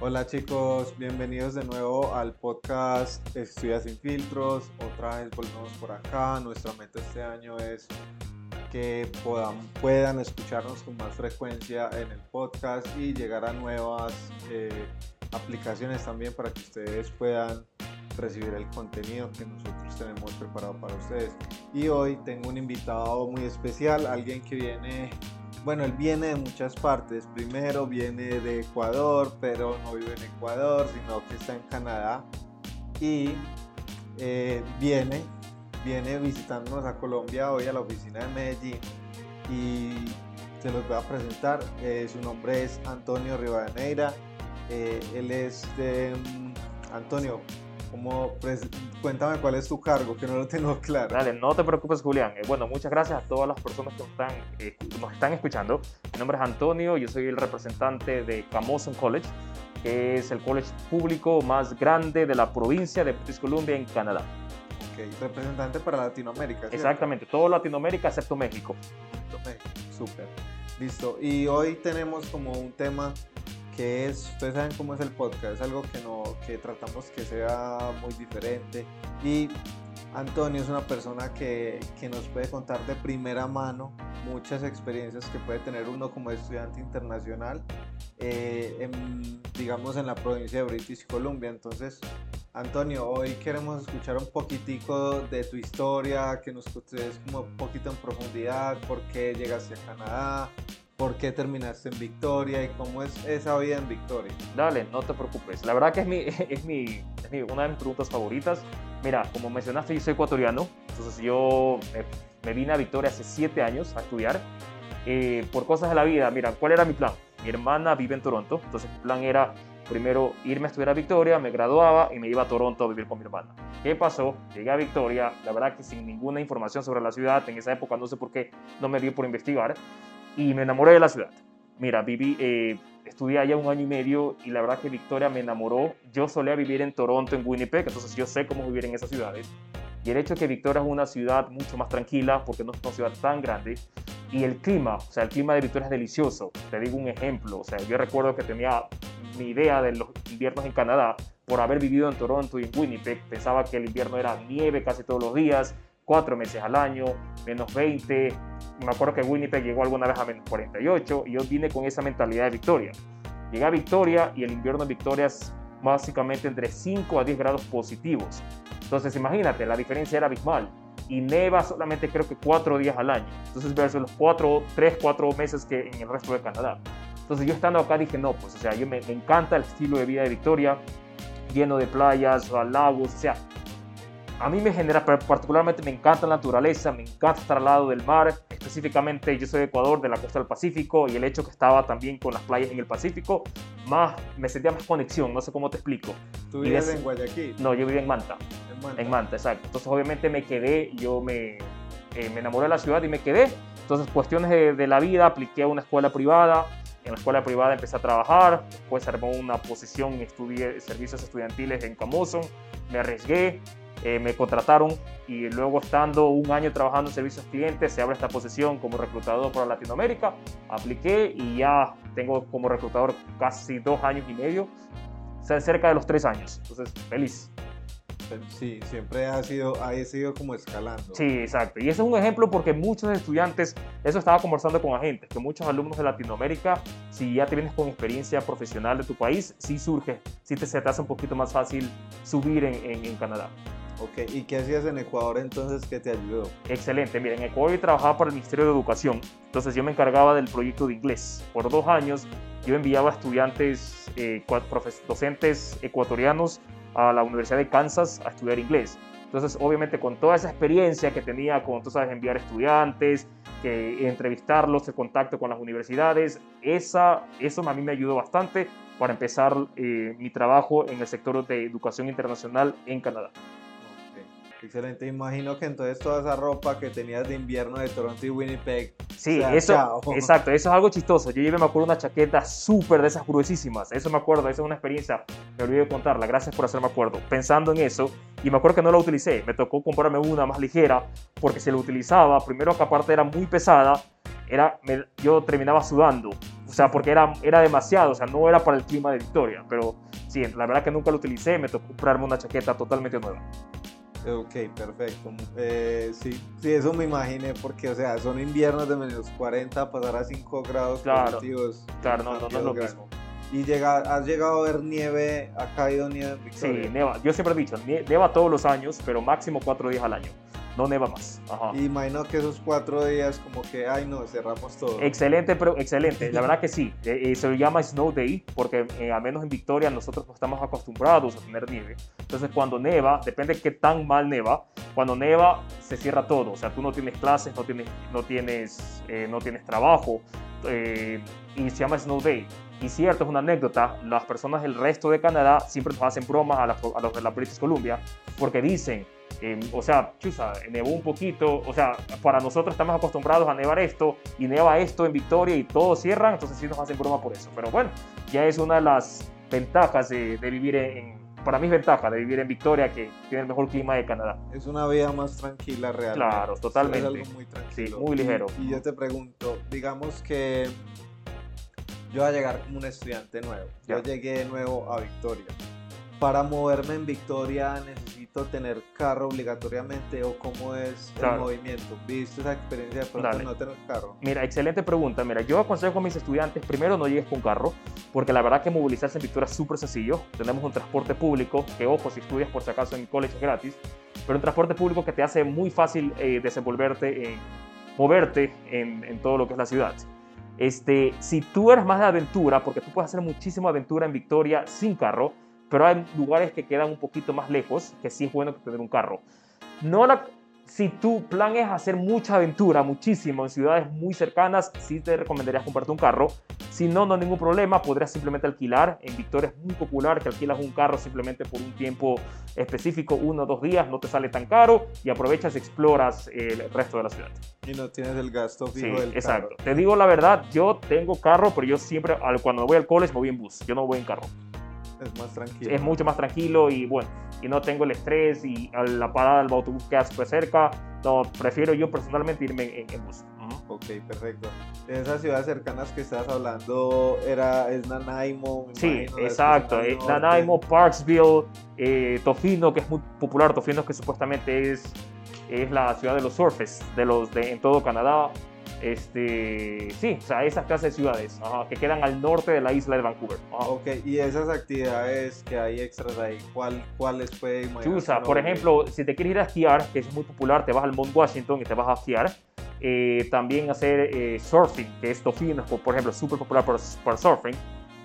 Hola chicos, bienvenidos de nuevo al podcast Estudia sin filtros. Otra vez volvemos por acá. Nuestra meta este año es que puedan, escucharnos con más frecuencia en el podcast y llegar a nuevas eh, aplicaciones también para que ustedes puedan recibir el contenido que nosotros tenemos preparado para ustedes. Y hoy tengo un invitado muy especial, alguien que viene, bueno, él viene de muchas partes. Primero viene de Ecuador, pero no vive en Ecuador, sino que está en Canadá. Y eh, viene, viene visitándonos a Colombia hoy a la oficina de Medellín. Y se los voy a presentar. Eh, su nombre es Antonio Rivadeneira. Eh, él es de... Antonio, como, cuéntame cuál es tu cargo, que no lo tengo claro. Dale, no te preocupes, Julián. Eh, bueno, muchas gracias a todas las personas que nos están, eh, nos están escuchando. Mi nombre es Antonio, yo soy el representante de Camosun College, que es el college público más grande de la provincia de British Columbia en Canadá. Ok, representante para Latinoamérica. ¿cierto? Exactamente, todo Latinoamérica excepto México. México, súper. Listo. Y hoy tenemos como un tema que es, ustedes saben cómo es el podcast, es algo que, no, que tratamos que sea muy diferente. Y Antonio es una persona que, que, nos puede contar de primera mano muchas experiencias que puede tener uno como estudiante internacional, eh, en, digamos en la provincia de British Columbia. Entonces, Antonio, hoy queremos escuchar un poquitico de tu historia, que nos contes como un poquito en profundidad, por qué llegaste a Canadá, por qué terminaste en Victoria y cómo es esa vida en Victoria. Dale, no te preocupes. La verdad que es, mi, es, mi, es mi, una de mis preguntas favoritas. Mira, como mencionaste, yo soy ecuatoriano, entonces yo me, vine a Victoria hace siete años a estudiar. Eh, por cosas de la vida, mira, ¿cuál era mi plan? Mi hermana vive en Toronto, entonces mi plan era primero irme a estudiar a Victoria, me graduaba y me iba a Toronto a vivir con mi hermana. ¿Qué pasó? Llegué a Victoria, la verdad que sin ninguna información sobre la ciudad, en esa época no sé por qué no me dio por investigar, y me enamoré de la ciudad. Mira, viví, eh, estudié allá un año y medio y la verdad que Victoria me enamoró. Yo solía vivir en Toronto, en Winnipeg, entonces yo sé cómo vivir en esas ciudades. Y el hecho de que Victoria es una ciudad mucho más tranquila, porque no es una ciudad tan grande, y el clima, o sea, el clima de Victoria es delicioso. Te digo un ejemplo, o sea, yo recuerdo que tenía mi idea de los inviernos en Canadá por haber vivido en Toronto y en Winnipeg. Pensaba que el invierno era nieve casi todos los días, cuatro meses al año, menos 20. Me acuerdo que Winnipeg llegó alguna vez a menos 48 y yo vine con esa mentalidad de Victoria. Llegué a Victoria y el invierno en Victoria es básicamente entre 5 a 10 grados positivos. Entonces imagínate, la diferencia era abismal. Y neva solamente creo que 4 días al año. Entonces versus los 4, 3, 4 meses que en el resto de Canadá. Entonces yo estando acá dije, no, pues o sea, yo me, me encanta el estilo de vida de Victoria, lleno de playas, lagos, o sea, a mí me genera, particularmente me encanta la naturaleza, me encanta estar al lado del mar, específicamente yo soy de Ecuador, de la costa del Pacífico, y el hecho que estaba también con las playas en el Pacífico, más, me sentía más conexión, no sé cómo te explico. ¿Tú vives en Guayaquil? No, yo vivía en Manta. En Manta. En Manta, exacto. Entonces obviamente me quedé, yo me, eh, me enamoré de la ciudad y me quedé. Entonces cuestiones de, de la vida, apliqué a una escuela privada, en la escuela privada empecé a trabajar, después armó una posición estudié servicios estudiantiles en Camoson, me arriesgué, eh, me contrataron y luego estando un año trabajando en servicios clientes se abre esta posición como reclutador para Latinoamérica, apliqué y ya tengo como reclutador casi dos años y medio, o sea, cerca de los tres años, entonces feliz. Sí, siempre ha sido, ha sido como escalando. Sí, exacto. Y ese es un ejemplo porque muchos estudiantes, eso estaba conversando con agentes, que muchos alumnos de Latinoamérica, si ya te vienes con experiencia profesional de tu país, sí surge, sí te se te hace un poquito más fácil subir en, en, en Canadá. Ok, ¿y qué hacías en Ecuador entonces que te ayudó? Excelente, mira, en Ecuador yo trabajaba para el Ministerio de Educación, entonces yo me encargaba del proyecto de inglés. Por dos años yo enviaba estudiantes, eh, docentes ecuatorianos a la Universidad de Kansas a estudiar inglés. Entonces, obviamente, con toda esa experiencia que tenía con, tú sabes, enviar estudiantes, que entrevistarlos, el contacto con las universidades, esa, eso a mí me ayudó bastante para empezar eh, mi trabajo en el sector de educación internacional en Canadá. Excelente, imagino que entonces toda esa ropa que tenías de invierno de Toronto y Winnipeg. Sí, eso, chao. exacto, eso es algo chistoso. Yo llevé, me acuerdo, una chaqueta súper de esas gruesísimas. Eso me acuerdo, esa es una experiencia, me olvidé de contarla. Gracias por hacerme acuerdo. Pensando en eso, y me acuerdo que no la utilicé. Me tocó comprarme una más ligera, porque si la utilizaba, primero que aparte era muy pesada, era, yo terminaba sudando, o sea, porque era, era demasiado, o sea, no era para el clima de Victoria, pero sí, la verdad que nunca lo utilicé, me tocó comprarme una chaqueta totalmente nueva. Ok, perfecto. Eh, sí, sí, eso me imaginé porque, o sea, son inviernos de menos 40, pasar a 5 grados claro, positivos. Claro, no, no, no es lo mismo. ¿Y llega, has llegado a ver nieve? ¿Ha caído nieve en Victoria? Sí, neva. Yo siempre he dicho, neva todos los años, pero máximo 4 días al año no neva más. Y imagino que esos cuatro días como que, ay no, cerramos todo. Excelente, pero excelente, la verdad que sí. Eh, eh, se llama Snow Day porque eh, al menos en Victoria nosotros no estamos acostumbrados a tener nieve. Entonces cuando neva, depende de qué tan mal neva, cuando neva se cierra todo. O sea, tú no tienes clases, no tienes, no tienes, no tienes trabajo y se llama Snow Day. Y cierto, es una anécdota, las personas del resto de Canadá siempre nos hacen bromas a, a los de la British Columbia porque dicen, Em, o sea, chusa, nevó un poquito, o sea, para nosotros estamos acostumbrados a nevar esto y neva esto en Victoria y todo cierran, entonces sí nos hacen broma por eso. Pero bueno, ya es una de las ventajas de, vivir en, para mí es ventaja de vivir en Victoria, que tiene el mejor clima de Canadá. Es una vida más tranquila realmente. Claro, totalmente. Es algo muy tranquilo. Sí, muy ligero. Y, yo te pregunto, digamos que yo voy a llegar como un estudiante nuevo. Yo llegué de nuevo a Victoria para moverme en Victoria necesito tener carro obligatoriamente o cómo es el movimiento? ¿Viste esa experiencia de pronto no tener carro? Mira, excelente pregunta. Mira, yo aconsejo a mis estudiantes, primero no llegues con carro, porque la verdad que movilizarse en Victoria es súper sencillo. Tenemos un transporte público, que ojo, si estudias por si acaso en college es gratis, pero un transporte público que te hace muy fácil eh, desenvolverte, en, moverte en, en todo lo que es la ciudad. Este, si tú eres más de aventura, porque tú puedes hacer muchísima aventura en Victoria sin carro, pero hay lugares que quedan un poquito más lejos, que sí es bueno tener un carro. No la, si tu plan es hacer mucha aventura, muchísimo, en ciudades muy cercanas, sí te recomendaría comprarte un carro. Si no, no hay ningún problema, podrías simplemente alquilar. En Victoria es muy popular que alquilas un carro simplemente por un tiempo específico, uno o dos días, no te sale tan caro y aprovechas y exploras el resto de la ciudad. Y no tienes el gasto fijo sí, exacto. Te digo la verdad, yo tengo carro, pero yo siempre, cuando voy al college, me voy en bus, yo no voy en carro. Es más tranquilo. Es mucho más tranquilo y bueno, y no tengo el estrés y la parada del autobús queda súper cerca. No, prefiero yo personalmente irme en, bus. Ok, perfecto. En esas ciudades cercanas que estás hablando, era, es Nanaimo. sí, exacto. Es Nanaimo, Parksville, eh, Tofino, que es muy popular. Tofino, que supuestamente es, es la ciudad de los surfers de los de, en todo Canadá. Este, sí, o sea, esas clases de ciudades que quedan al norte de la isla de Vancouver. Ok, y esas actividades que hay extras ahí, ¿cuál, ¿cuáles puede Chusa, por ejemplo, si te quieres ir a esquiar, que es muy popular, te vas al Mount Washington y te vas a esquiar. Eh, también hacer eh, surfing, que es tofino, por ejemplo, súper popular para, surfing.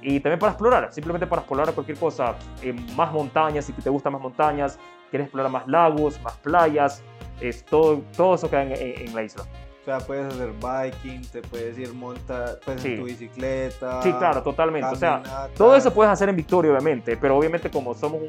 Y también para explorar, simplemente para explorar cualquier cosa, eh, más montañas, si te gustan más montañas, quieres explorar más lagos, más playas, es todo, todo eso queda en la isla. O sea, puedes hacer biking, te puedes ir montar, puedes en tu bicicleta. Sí, claro, totalmente. O sea, todo eso puedes hacer en Victoria, obviamente, pero obviamente como somos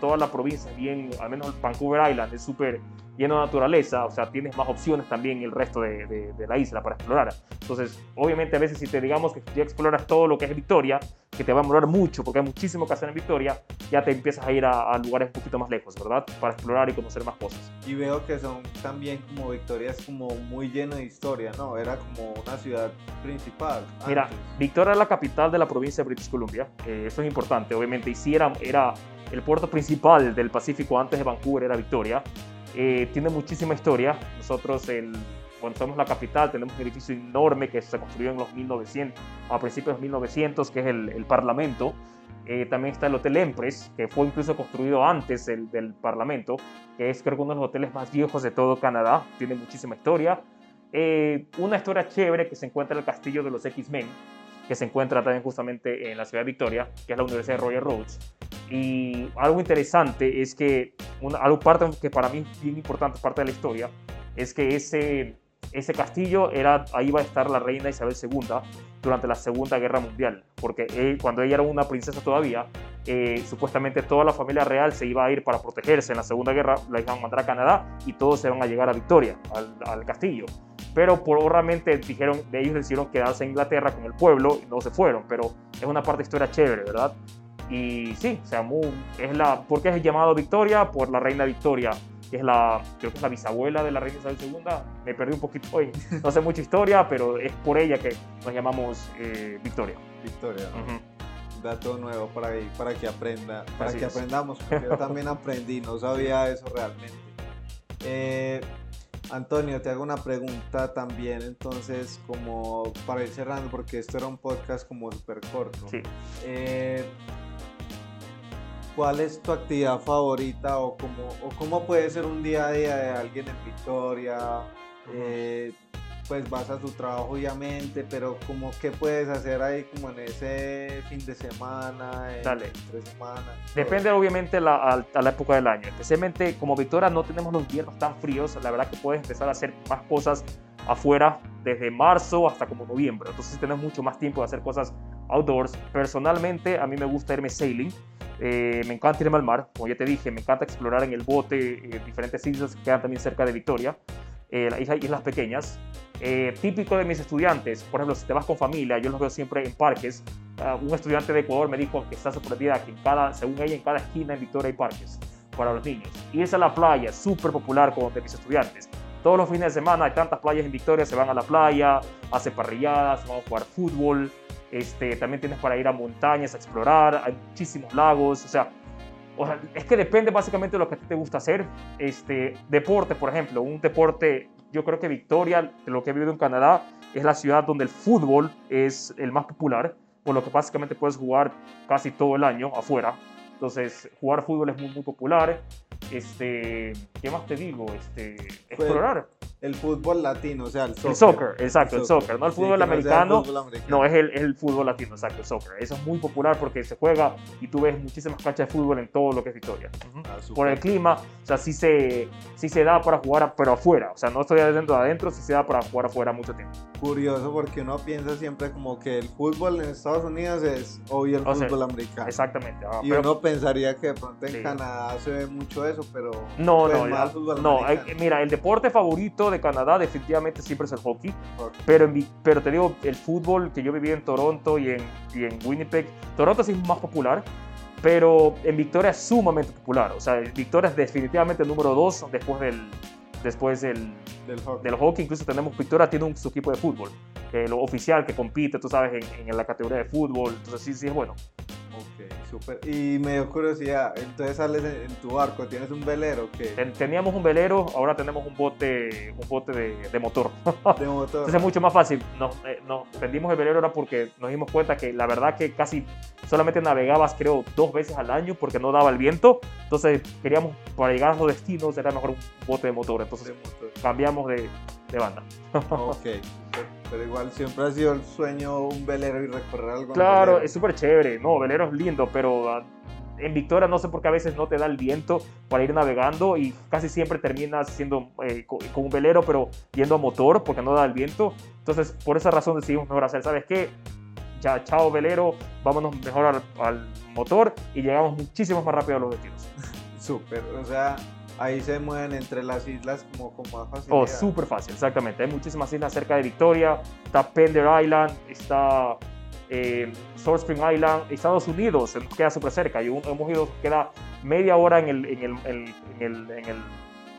toda la provincia, bien, al menos Vancouver Island es súper lleno de naturaleza, o sea, tienes más opciones también el resto de, de, la isla para explorar. Entonces, obviamente a veces si te digamos que ya exploras todo lo que es Victoria, que te va a demorar mucho porque hay muchísimo que hacer en Victoria, ya te empiezas a ir a, lugares un poquito más lejos, ¿verdad? Para explorar y conocer más cosas. Y veo que son también como Victoria es como muy lleno de historia, ¿no? Era como una ciudad principal. Mira, Victoria es la capital de la provincia de British Columbia, eh, eso es importante, obviamente, y si era, era el puerto principal del Pacífico antes de Vancouver, era Victoria. Eh, tiene muchísima historia. Nosotros, el, cuando somos la capital, tenemos un edificio enorme que se construyó en los 1900, a principios de 1900, que es el, el Parlamento. Eh, también está el Hotel Empress, que fue incluso construido antes del, del, Parlamento, que es creo que uno de los hoteles más viejos de todo Canadá. Tiene muchísima historia. Eh, una historia chévere que se encuentra en el castillo de los X-Men, que se encuentra también justamente en la ciudad de Victoria, que es la Universidad de Royal Roads. Y algo interesante es que, una, algo parte que para mí es bien importante, parte de la historia, es que ese, ese castillo era, ahí iba a estar la reina Isabel II durante la Segunda Guerra Mundial, porque cuando ella era una princesa todavía, eh, supuestamente toda la familia real se iba a ir para protegerse en la Segunda Guerra, la iban a mandar a Canadá y todos se iban a llegar a Victoria, al, al castillo. Pero por realmente dijeron, de ellos decidieron quedarse en Inglaterra con el pueblo y no se fueron, pero es una parte de historia chévere, ¿verdad? Y sí, o sea, es la, ¿por qué es llamado Victoria? Por la reina Victoria, que es la, creo que es la bisabuela de la reina Isabel II. Me perdí un poquito hoy, no sé mucha historia, pero es por ella que nos llamamos eh, Victoria. Victoria. Ujú. Dato nuevo para, ahí, para que aprenda, para Así que es. aprendamos, porque yo también aprendí, no sabía eso realmente. Eh, Antonio, te hago una pregunta también, entonces, como para ir cerrando, porque esto era un podcast como súper corto. Sí. Eh, ¿Cuál es tu actividad favorita o cómo, o cómo puede ser un día a día de alguien en Victoria? Eh, pues vas a tu trabajo obviamente, pero como qué puedes hacer ahí como en ese fin de semana, Dale. entre semana. Depende obviamente la, a, a la época del año. Especialmente como Victoria no tenemos los inviernos tan fríos, la verdad que puedes empezar a hacer más cosas afuera desde marzo hasta como noviembre. Entonces tenemos mucho más tiempo de hacer cosas outdoors. Personalmente a mí me gusta irme sailing. Eh, me encanta irme al mar, como ya te dije, me encanta explorar en el bote eh, diferentes islas que quedan también cerca de Victoria, eh, las islas pequeñas. Eh, típico de mis estudiantes, por ejemplo, si te vas con familia, yo los veo siempre en parques. Ah, un estudiante de Ecuador me dijo que está sorprendida que en cada, según ella, en cada esquina en Victoria hay parques para los niños. Irse a la playa, súper popular con mis estudiantes. Todos los fines de semana hay tantas playas en Victoria, se van a la playa, hacen parrilladas, van a jugar fútbol. Este, también tienes para ir a montañas a explorar, hay muchísimos lagos, o sea, o sea, es que depende básicamente de lo que te gusta hacer. Este, deporte, por ejemplo, un deporte, yo creo que Victoria, de lo que he vivido en Canadá, es la ciudad donde el fútbol es el más popular, por lo que básicamente puedes jugar casi todo el año afuera. Entonces, jugar fútbol es muy, muy popular. Este, ¿qué más te digo? Este, explorar. El fútbol latino, o sea, el soccer. El soccer, exacto, el soccer, no el Sí, fútbol que no sea el americano. fútbol americano. No, es el, el fútbol latino, exacto, el soccer. Eso es muy popular porque se juega y tú ves muchísimas canchas de fútbol en todo lo que es Victoria. Ujú. Ah, súper. Por el clima, o sea, sí se, sí se da para jugar, pero afuera. O sea, no estoy adentro de adentro, sí se da para jugar afuera mucho tiempo. curioso porque uno piensa siempre como que el fútbol en Estados Unidos es obvio el O sea, fútbol americano. Exactamente. ah, Y pero- uno pensaría que de pronto en Sí. Canadá se ve mucho eso, pero no, pues, no, más ya- fútbol no. americano. hay- mira, el deporte favorito de Canadá definitivamente siempre es el hockey. Pero, en Vi- pero te digo, el fútbol que yo viví en Toronto y en, y en Winnipeg, Toronto sí es más popular, pero en Victoria es sumamente popular. O sea, Victoria es definitivamente el número dos después del, después del, del hockey. del hockey. Incluso tenemos, Victoria tiene un, su equipo de fútbol, eh, lo oficial que compite, tú sabes, en, en la categoría de fútbol. Entonces sí, sí es bueno. Ok, súper. Y me dio curiosidad, entonces sales en, tu barco, ¿tienes un velero que Ten- teníamos un velero, ahora tenemos un bote, un bote de, de motor. de motor? Entonces es mucho más fácil. Nos, eh, nos vendimos el velero ahora porque nos dimos cuenta que la verdad que casi solamente navegabas creo dos veces al año porque no daba el viento. Entonces queríamos para llegar a los destinos era mejor un bote de motor. Entonces De motor. cambiamos de, de banda. Ok. Pero igual siempre ha sido el sueño un velero y recorrer algo. Claro, velero. es súper chévere. No, velero es lindo, pero ah, en Victoria no sé por qué a veces no te da el viento para ir navegando y casi siempre terminas siendo eh, co- con un velero, pero yendo a motor porque no da el viento. Entonces, por esa razón decidimos mejor hacer, ¿sabes qué? Ya, chao velero, vámonos mejor al, al motor y llegamos muchísimo más rápido a los destinos. Súper, o sea, ahí se mueven entre las islas como con más facilidad. Oh, súper fácil, exactamente. Hay muchísimas islas cerca de Victoria. Está Pender Island, está eh, Spring Island, Estados Unidos, nos queda súper cerca. Y hemos ido, queda media hora en el, en el, en el, en el, en el,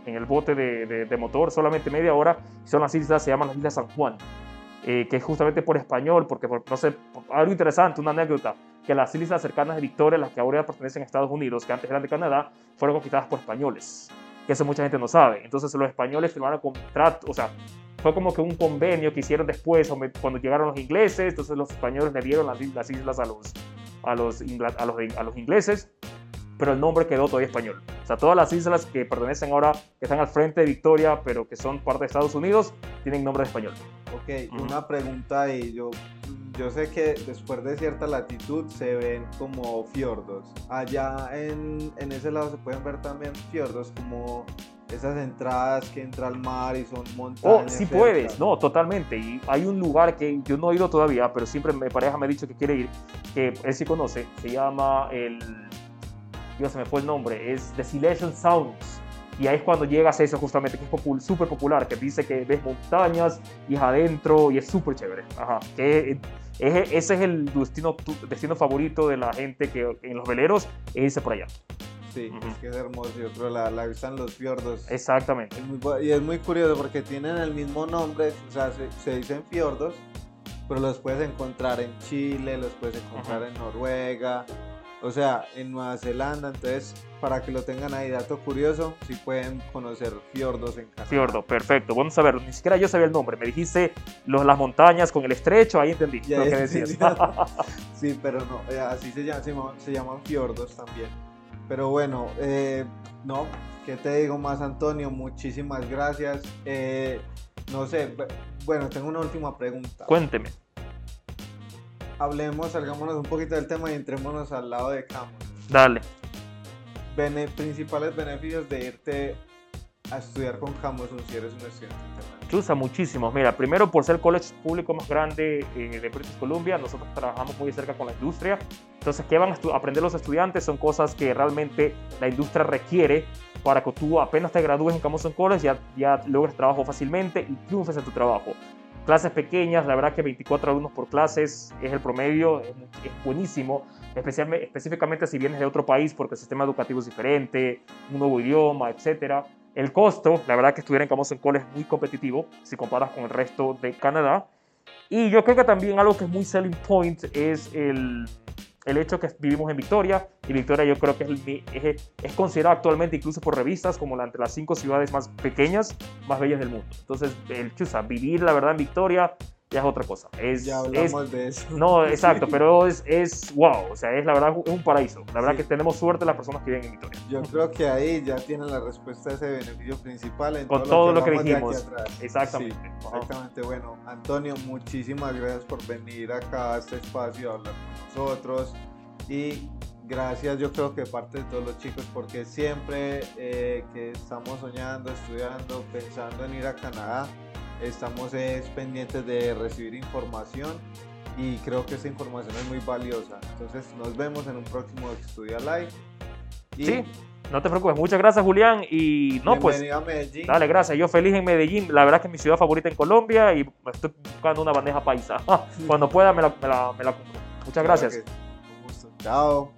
en el bote de, de- de motor, solamente media hora. Son las islas, se llaman las Islas San Juan, eh, que es justamente por español, porque por- no sé, algo interesante, una anécdota, que las islas cercanas de Victoria, las que ahora pertenecen a Estados Unidos, que antes eran de Canadá, fueron conquistadas por españoles que eso mucha gente no sabe. Entonces los españoles firmaron contrato, o sea, fue como que un convenio que hicieron después cuando llegaron los ingleses, entonces los españoles le dieron las, las islas a los, a, los, a, los, a los ingleses, pero el nombre quedó todavía español. O sea, todas las islas que pertenecen ahora, que están al frente de Victoria, pero que son parte de Estados Unidos, tienen nombre de español. Ok, Ujú. una pregunta ahí. Yo, yo sé que después de cierta latitud se ven como fiordos. Allá en, en ese lado se pueden ver también fiordos, como esas entradas que entra al mar y son Oh, montañas. sí cerca. puedes, no, totalmente. Y hay un lugar que yo no he ido todavía, pero siempre mi pareja me ha dicho que quiere ir, que él sí conoce, se llama el. Dios, se me fue el nombre, es Desolation Sounds. Y ahí es cuando llegas a eso justamente, que es popul- súper popular, que dice que ves montañas y es adentro y es súper chévere. Ajá. Que es- ese es el destino, destino favorito de la gente que en los veleros, es irse por allá. Sí, Ujú. es que es hermoso. Yo creo la, la los fiordos. Exactamente. Es muy y es muy curioso porque tienen el mismo nombre, o sea, se, se dicen fiordos, pero los puedes encontrar en Chile, los puedes encontrar Ujú. en Noruega, o sea, en Nueva Zelanda. Entonces, para que lo tengan ahí, dato curioso, si pueden conocer fiordos en Canadá. Fiordo, perfecto. Bueno saberlo. Ni siquiera yo sabía el nombre. Me dijiste los, las montañas con el estrecho, ahí entendí Ya, lo que decías. Sí, pero no, eh, así se llaman, se llaman, se llaman fiordos también. Pero bueno, eh, no, ¿qué te digo más, Antonio? Muchísimas gracias. Eh, no sé, bu- bueno, tengo una última pregunta. Cuénteme. Hablemos, salgámonos un poquito del tema y entrémonos al lado de Camus. Dale. Bene- principales beneficios de irte a estudiar con Camus si eres un estudiante internacional. Chusa, muchísimos. Mira, primero por ser el college público más grande eh, de British Columbia, nosotros trabajamos muy cerca con la industria. Entonces, ¿qué van a aprender los estudiantes? Son cosas que realmente la industria requiere para que tú apenas te gradúes en Camus College ya, ya logres trabajo fácilmente y triunfes en tu trabajo. Clases pequeñas, la verdad que 24 alumnos por clases es el promedio, es, buenísimo, especialmente, específicamente si vienes de otro país porque el sistema educativo es diferente, un nuevo idioma, etcétera. El costo, la verdad que estudiar en Camus College es muy competitivo si comparas con el resto de Canadá. Y yo creo que también algo que es muy selling point es el, el hecho que vivimos en Victoria. Y Victoria yo creo que es, es, es considerada actualmente incluso por revistas como la entre las cinco ciudades más pequeñas, más bellas del mundo. Entonces, el chusa, vivir la verdad en Victoria ya es otra cosa. Es, Ya es- hablamos de eso. no, exacto, pero es, es wow, o sea, es la verdad es un paraíso. La verdad Sí. que tenemos suerte las personas que viven en Victoria. Yo creo que ahí ya tienen la respuesta a ese beneficio principal en Con todo lo que de aquí dijimos. Exactamente. Sí, exactamente. Bueno, Antonio, muchísimas gracias por venir acá a este espacio a hablar con nosotros. Y gracias, yo creo que parte de todos los chicos, porque siempre eh, que estamos soñando, estudiando, pensando en ir a Canadá, estamos es, pendientes de recibir información y creo que esa información es muy valiosa. Entonces, nos vemos en un próximo Estudia Live. Y Sí, no te preocupes. Muchas gracias, Julián. Y no, pues, bienvenido a Medellín. dale, gracias. Yo feliz en Medellín. La verdad que es mi ciudad favorita en Colombia y me estoy buscando una bandeja paisa. Cuando pueda me la, me la, me la compro. Muchas Claro gracias. que. Un gusto. Chao.